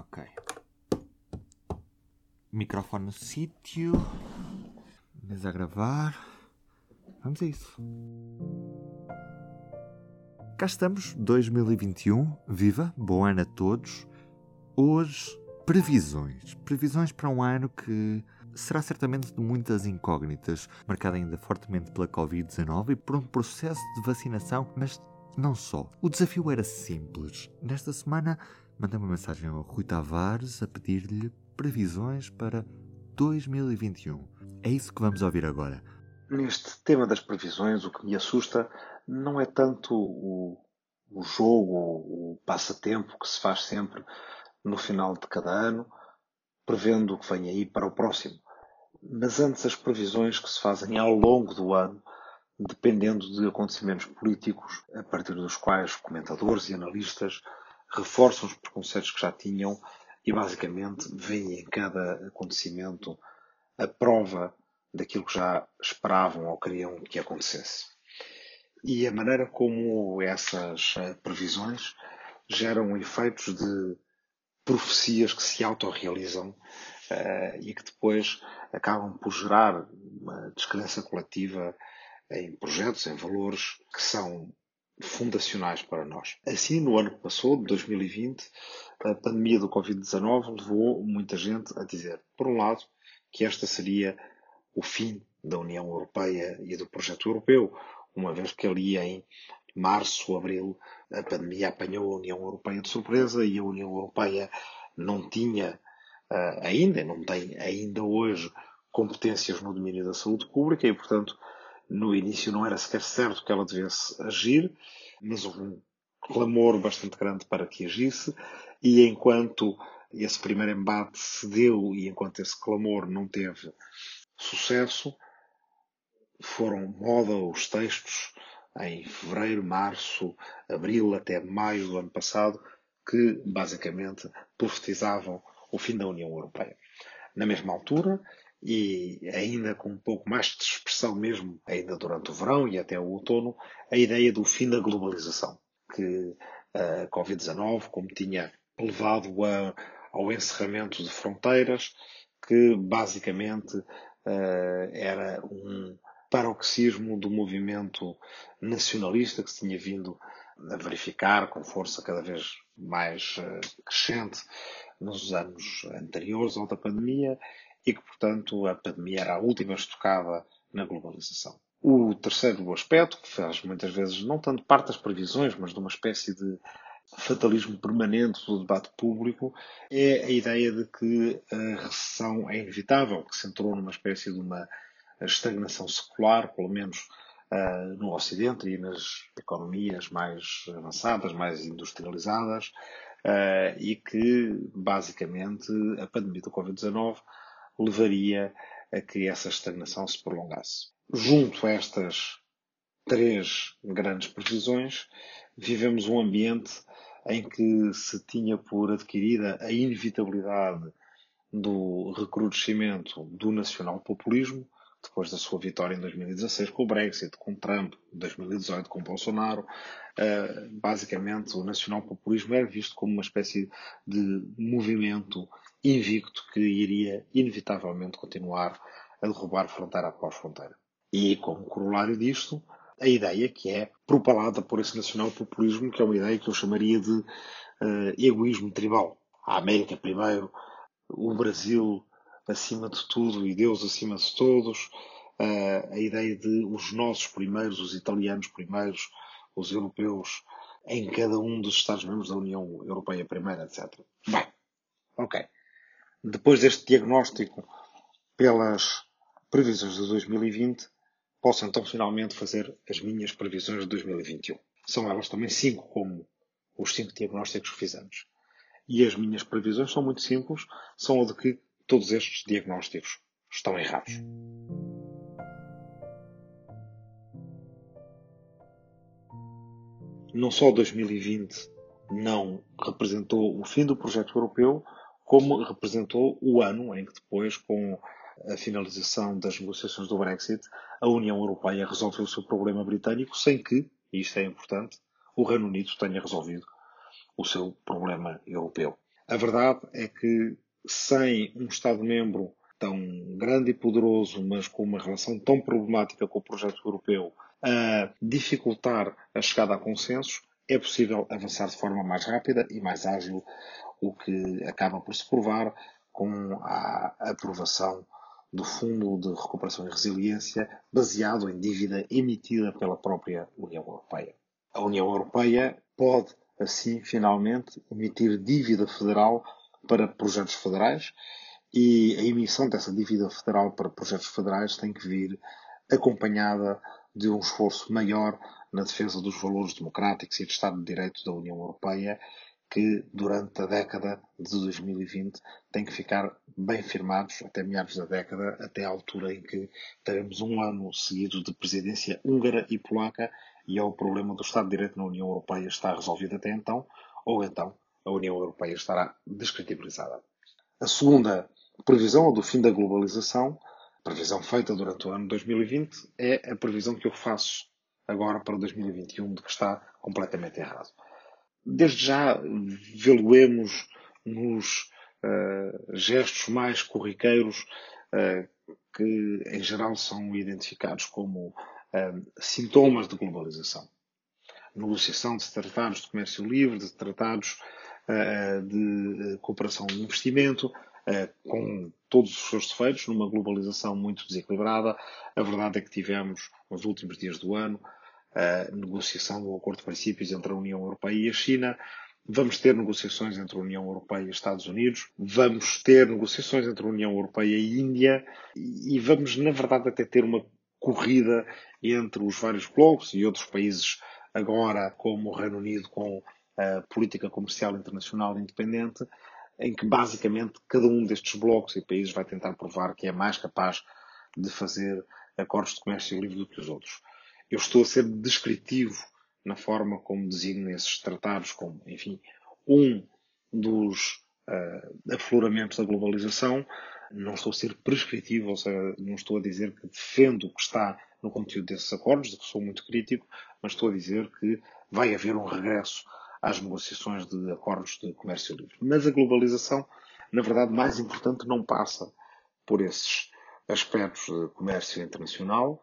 Ok. Microfone no sítio. Mesa a gravar. Vamos a isso. Cá estamos, 2021. Viva! Bom ano a todos. Hoje, previsões. Previsões para um ano que será certamente de muitas incógnitas, marcado ainda fortemente pela Covid-19 e por um processo de vacinação, mas não só. O desafio era simples. Nesta semana, mandei uma mensagem ao Rui Tavares a pedir-lhe previsões para 2021. É isso que vamos ouvir agora. Neste tema das previsões, o que me assusta não é tanto o, o jogo, o passatempo que se faz sempre no final de cada ano, prevendo o que vem aí para o próximo, mas antes as previsões que se fazem ao longo do ano, dependendo de acontecimentos políticos, a partir dos quais comentadores e analistas reforçam os preconceitos que já tinham e basicamente veem em cada acontecimento a prova daquilo que já esperavam ou queriam que acontecesse. E a maneira como essas eh, previsões geram efeitos de profecias que se autorrealizam uh, e que depois acabam por gerar uma descrença coletiva em projetos, em valores que são fundacionais para nós. Assim, no ano que passou, de 2020, a pandemia do Covid-19 levou muita gente a dizer, por um lado, que esta seria o fim da União Europeia e do projeto europeu, uma vez que ali em março, abril, a pandemia apanhou a União Europeia de surpresa e a União Europeia não tinha uh, ainda, não tem ainda hoje competências no domínio da saúde pública e, portanto, no início não era sequer certo que ela devesse agir, mas houve um clamor bastante grande para que agisse e enquanto esse primeiro embate se deu e enquanto esse clamor não teve sucesso, foram moda os textos em fevereiro, março, abril até maio do ano passado que basicamente profetizavam o fim da União Europeia. Na mesma altura, e ainda com um pouco mais de expressão mesmo, ainda durante o verão e até o outono, a ideia do fim da globalização, que a Covid-19, como tinha levado a, ao encerramento de fronteiras, que basicamente uh, era um paroxismo do movimento nacionalista que se tinha vindo a verificar com força cada vez mais uh, crescente nos anos anteriores ao da pandemia e que, portanto, a pandemia era a última estocada na globalização. O terceiro aspecto, que faz muitas vezes não tanto parte das previsões, mas de uma espécie de fatalismo permanente do debate público, é a ideia de que a recessão é inevitável, que se entrou numa espécie de uma estagnação secular, pelo menos uh, no Ocidente e nas economias mais avançadas, mais industrializadas, uh, e que, basicamente, a pandemia do Covid-19 levaria a que essa estagnação se prolongasse. Junto a estas três grandes previsões, vivemos um ambiente em que se tinha por adquirida a inevitabilidade do recrudescimento do nacional-populismo, depois da sua vitória em 2016 com o Brexit, com Trump, 2018 com Bolsonaro, uh, basicamente o nacional-populismo era visto como uma espécie de movimento invicto que iria inevitavelmente continuar a derrubar fronteira após fronteira. E como corolário disto, a ideia que é propalada por esse nacional-populismo, que é uma ideia que eu chamaria de uh, egoísmo tribal. A América primeiro, o Brasil acima de tudo e Deus acima de todos, uh, a ideia de os nossos primeiros, os italianos primeiros, os europeus em cada um dos Estados-membros da União Europeia primeira, etc. Bem, ok. Depois deste diagnóstico pelas previsões de 2020, posso então finalmente fazer as minhas previsões de 2021. São elas também cinco, como os cinco diagnósticos que fizemos. E as minhas previsões são muito simples, são a de que todos estes diagnósticos estão errados. Não só 2020 não representou o fim do projeto europeu, como representou o ano em que depois, com a finalização das negociações do Brexit, a União Europeia resolveu o seu problema britânico sem que, e isto é importante, o Reino Unido tenha resolvido o seu problema europeu. A verdade é que sem um Estado-membro tão grande e poderoso, mas com uma relação tão problemática com o projeto europeu, a dificultar a chegada a consensos, é possível avançar de forma mais rápida e mais ágil, o que acaba por se provar com a aprovação do Fundo de Recuperação e Resiliência baseado em dívida emitida pela própria União Europeia. A União Europeia pode, assim, finalmente, emitir dívida federal para projetos federais e a emissão dessa dívida federal para projetos federais tem que vir acompanhada de um esforço maior na defesa dos valores democráticos e de Estado de Direito da União Europeia, que durante a década de 2020 têm que ficar bem firmados até meados da década, até a altura em que teremos um ano seguido de presidência húngara e polaca e é o problema do Estado de Direito na União Europeia está resolvido até então, ou então a União Europeia estará descredibilizada. A segunda previsão, do fim da globalização, previsão feita durante o ano 2020, é a previsão que eu faço agora para 2021 de que está completamente errado. Desde já vê-lo-emos nos uh, gestos mais corriqueiros uh, que, em geral, são identificados como uh, sintomas de globalização. Negociação de tratados de comércio livre, de tratados de cooperação e investimento, com todos os seus defeitos, numa globalização muito desequilibrada. A verdade é que tivemos, nos últimos dias do ano, a negociação do acordo de princípios entre a União Europeia e a China. Vamos ter negociações entre a União Europeia e Estados Unidos, vamos ter negociações entre a União Europeia e Índia e vamos, na verdade, até ter uma corrida entre os vários blocos e outros países agora, como o Reino Unido, com a política comercial internacional independente, em que basicamente cada um destes blocos e países vai tentar provar que é mais capaz de fazer acordos de comércio livre do que os outros. Eu estou a ser descritivo na forma como designo esses tratados como, enfim, um dos uh, afloramentos da globalização. Não estou a ser prescritivo, ou seja, não estou a dizer que defendo o que está no conteúdo desses acordos, de que sou muito crítico, mas estou a dizer que vai haver um regresso às negociações de acordos de comércio livre. Mas a globalização, na verdade, mais importante não passa por esses aspectos de comércio internacional.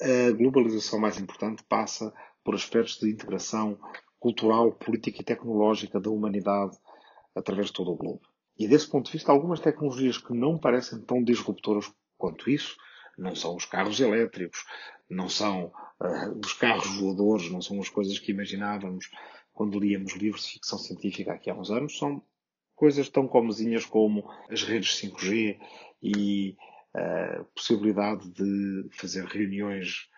A globalização mais importante passa por aspectos de integração cultural, política e tecnológica da humanidade através de todo o globo. E desse ponto de vista, algumas tecnologias que não parecem tão disruptoras quanto isso, não são os carros elétricos, não são uh, os carros voadores, não são as coisas que imaginávamos quando líamos livros de ficção científica aqui há uns anos, são coisas tão comezinhas como as redes 5G e a possibilidade de fazer reuniões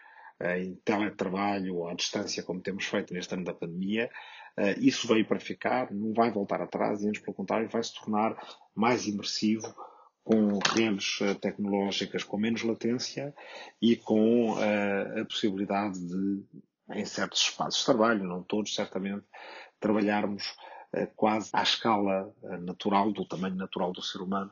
eh, em teletrabalho ou à distância, como temos feito neste ano da pandemia. Eh, isso veio para ficar, não vai voltar atrás, e antes pelo contrário, vai se tornar mais imersivo com redes eh, tecnológicas com menos latência e com a possibilidade de em certos espaços de trabalho, não todos, certamente, trabalharmos eh, quase à escala eh, natural, do tamanho natural do ser humano,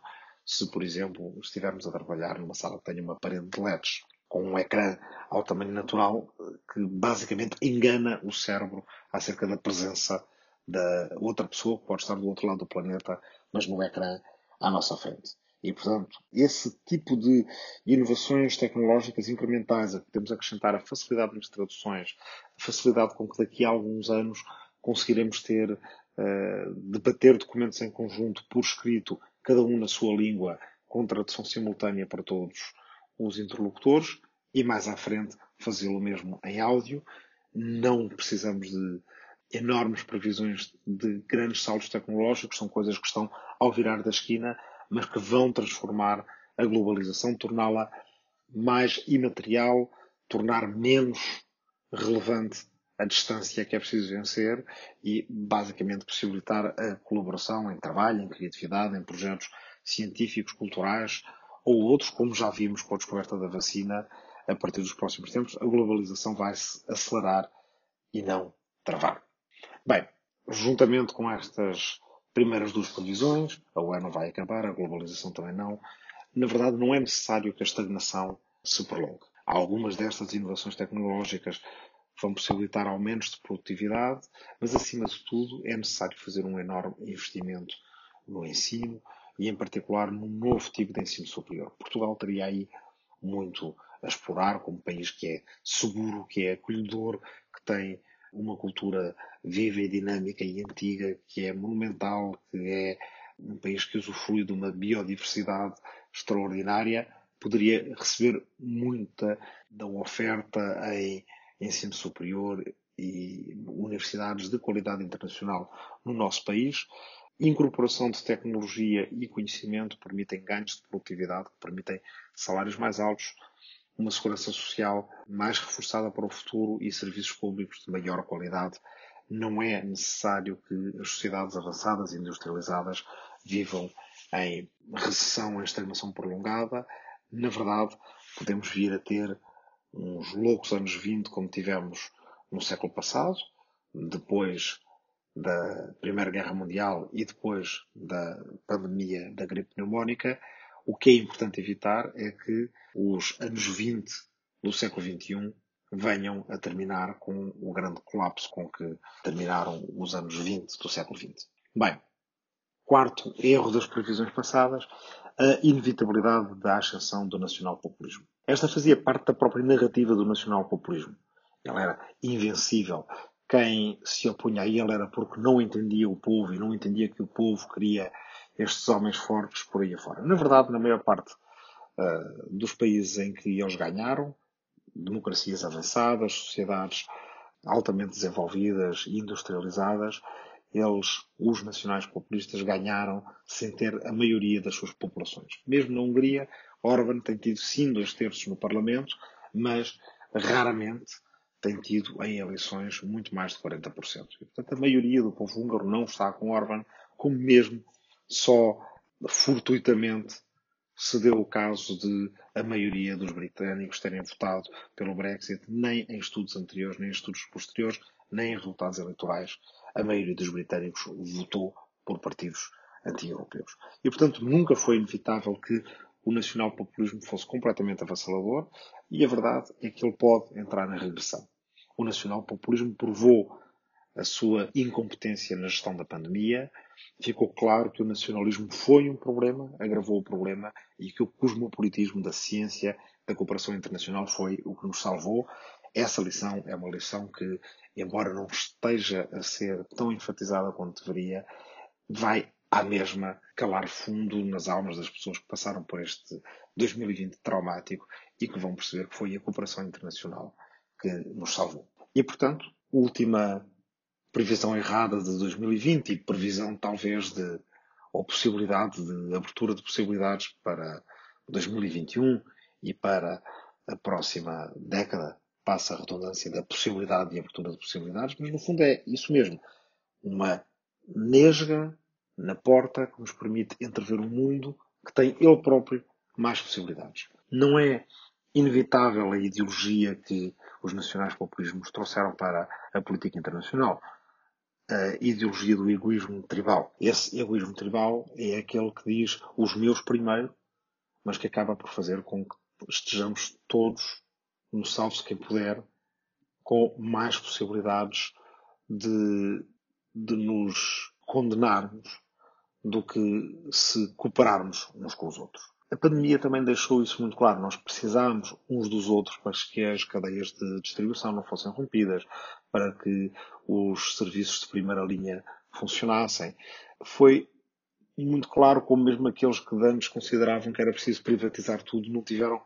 se, por exemplo, estivermos a trabalhar numa sala que tenha uma parede de LEDs com um ecrã ao tamanho natural que basicamente engana o cérebro acerca da presença da outra pessoa que pode estar do outro lado do planeta, mas no ecrã à nossa frente. E, portanto, esse tipo de inovações tecnológicas incrementais a que temos a acrescentar a facilidade nas traduções, a facilidade com que daqui a alguns anos conseguiremos ter, uh, debater documentos em conjunto, por escrito, cada um na sua língua, com tradução simultânea para todos os interlocutores, e mais à frente fazê-lo mesmo em áudio. Não precisamos de enormes previsões de grandes saltos tecnológicos, são coisas que estão ao virar da esquina mas que vão transformar a globalização, torná-la mais imaterial, tornar menos relevante a distância que é preciso vencer e, basicamente, possibilitar a colaboração em trabalho, em criatividade, em projetos científicos, culturais ou outros, como já vimos com a descoberta da vacina a partir dos próximos tempos, a globalização vai se acelerar e não travar. Bem, juntamente com estas primeiras duas previsões, a UE não vai acabar, a globalização também não. Na verdade, não é necessário que a estagnação se prolongue. Algumas destas inovações tecnológicas vão possibilitar aumentos de produtividade, mas acima de tudo é necessário fazer um enorme investimento no ensino e, em particular, num novo tipo de ensino superior. Portugal teria aí muito a explorar como país que é seguro, que é acolhedor, que tem uma cultura viva e dinâmica e antiga, que é monumental, que é um país que usufrui de uma biodiversidade extraordinária, poderia receber muita da oferta em ensino superior e universidades de qualidade internacional no nosso país. Incorporação de tecnologia e conhecimento permitem ganhos de produtividade, permitem salários mais altos, uma segurança social mais reforçada para o futuro e serviços públicos de maior qualidade. Não é necessário que as sociedades avançadas e industrializadas vivam em recessão, em estagnação prolongada. Na verdade, podemos vir a ter uns loucos anos 20 como tivemos no século passado, depois da Primeira Guerra Mundial e depois da pandemia da gripe pneumónica, o que é importante evitar é que os anos 20 do século XXI venham a terminar com o grande colapso com que terminaram os anos 20 do século XX. Bem, quarto erro das previsões passadas, a inevitabilidade da ascensão do nacional-populismo. Esta fazia parte da própria narrativa do nacional-populismo. Ela era invencível. Quem se opunha a ele era porque não entendia o povo e não entendia que o povo queria estes homens fortes por aí afora. Na verdade, na maior parte uh, dos países em que eles ganharam, democracias avançadas, sociedades altamente desenvolvidas industrializadas, eles, os nacionais populistas, ganharam sem ter a maioria das suas populações. Mesmo na Hungria, Orban tem tido sim dois terços no Parlamento, mas raramente tem tido em eleições muito mais de 40%. E, portanto, a maioria do povo húngaro não está com Orban, como mesmo só fortuitamente se deu o caso de a maioria dos britânicos terem votado pelo Brexit, nem em estudos anteriores, nem em estudos posteriores, nem em resultados eleitorais. A maioria dos britânicos votou por partidos anti-europeus. E, portanto, nunca foi inevitável que o nacional-populismo fosse completamente avassalador e a verdade é que ele pode entrar na regressão. O nacional-populismo provou a sua incompetência na gestão da pandemia, ficou claro que o nacionalismo foi um problema, agravou o problema e que o cosmopolitismo da ciência, da cooperação internacional foi o que nos salvou. Essa lição é uma lição que, embora não esteja a ser tão enfatizada quanto deveria, vai à mesma calar fundo nas almas das pessoas que passaram por este 2020 traumático e que vão perceber que foi a cooperação internacional que nos salvou. E, portanto, última previsão errada de 2020 e previsão talvez de ou possibilidade de abertura de possibilidades para 2021 e para a próxima década passa a redundância da possibilidade de abertura de possibilidades, mas no fundo é isso mesmo, uma nesga na porta que nos permite entrever um mundo que tem ele próprio mais possibilidades. Não é inevitável a ideologia que os nacionais populismos trouxeram para a política internacional a ideologia do egoísmo tribal. Esse egoísmo tribal é aquele que diz os meus primeiro, mas que acaba por fazer com que estejamos todos no salve-se quem puder, com mais possibilidades de, de nos condenarmos do que se cooperarmos uns com os outros. A pandemia também deixou isso muito claro. Nós precisamos uns dos outros para que as cadeias de distribuição não fossem rompidas, para que os serviços de primeira linha funcionassem. Foi muito claro como mesmo aqueles que antes consideravam que era preciso privatizar tudo não tiveram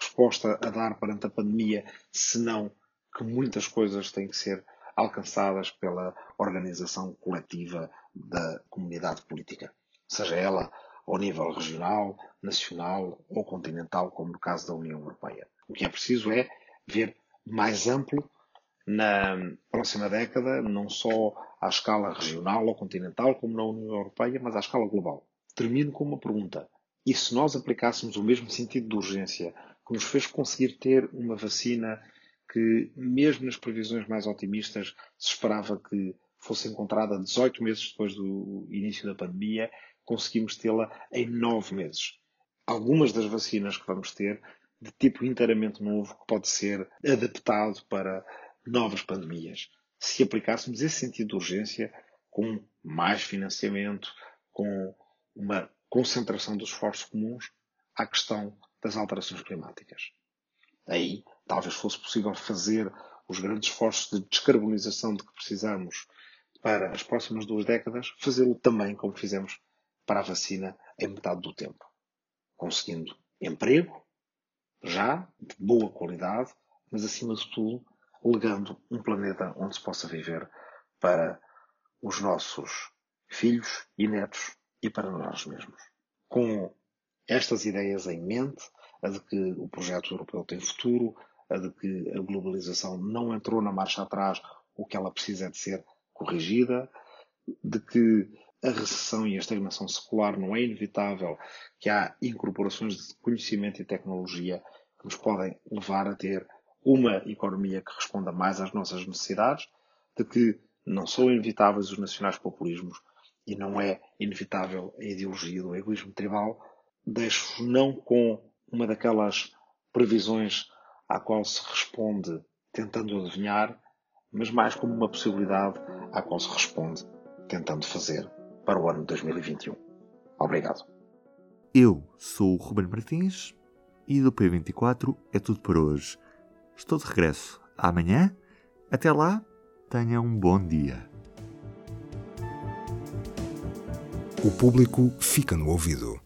resposta a dar perante a pandemia, senão que muitas coisas têm que ser alcançadas pela organização coletiva da comunidade política, seja ela ao nível regional, nacional ou continental, como no caso da União Europeia. O que é preciso é ver mais amplo na próxima década, não só à escala regional ou continental, como na União Europeia, mas à escala global. Termino com uma pergunta. E se nós aplicássemos o mesmo sentido de urgência que nos fez conseguir ter uma vacina que, mesmo nas previsões mais otimistas, se esperava que fosse encontrada 18 meses depois do início da pandemia, conseguimos tê-la em 9 meses. Algumas das vacinas que vamos ter, de tipo inteiramente novo, que pode ser adaptado para novas pandemias. Se aplicássemos esse sentido de urgência, com mais financiamento, com uma concentração dos esforços comuns à questão das alterações climáticas. Aí, talvez fosse possível fazer os grandes esforços de descarbonização de que precisamos para as próximas duas décadas, fazê-lo também como fizemos para a vacina em metade do tempo, conseguindo emprego, já, de boa qualidade, mas acima de tudo, legando um planeta onde se possa viver para os nossos filhos e netos e para nós mesmos. Com estas ideias em mente, a de que o projeto europeu tem futuro, a de que a globalização não entrou na marcha atrás, o que ela precisa é de ser corrigida, de que a recessão e a estagnação secular não é inevitável, que há incorporações de conhecimento e tecnologia que nos podem levar a ter uma economia que responda mais às nossas necessidades, de que não são inevitáveis os nacionais populismos e não é inevitável a ideologia do egoísmo tribal, deixo não com uma daquelas previsões à qual se responde tentando adivinhar, mas mais como uma possibilidade à qual se responde tentando fazer para o ano 2021. Obrigado. Eu sou o Ruben Martins e do P24 é tudo por hoje. Estou de regresso amanhã. Até lá, tenha um bom dia. O público fica no ouvido.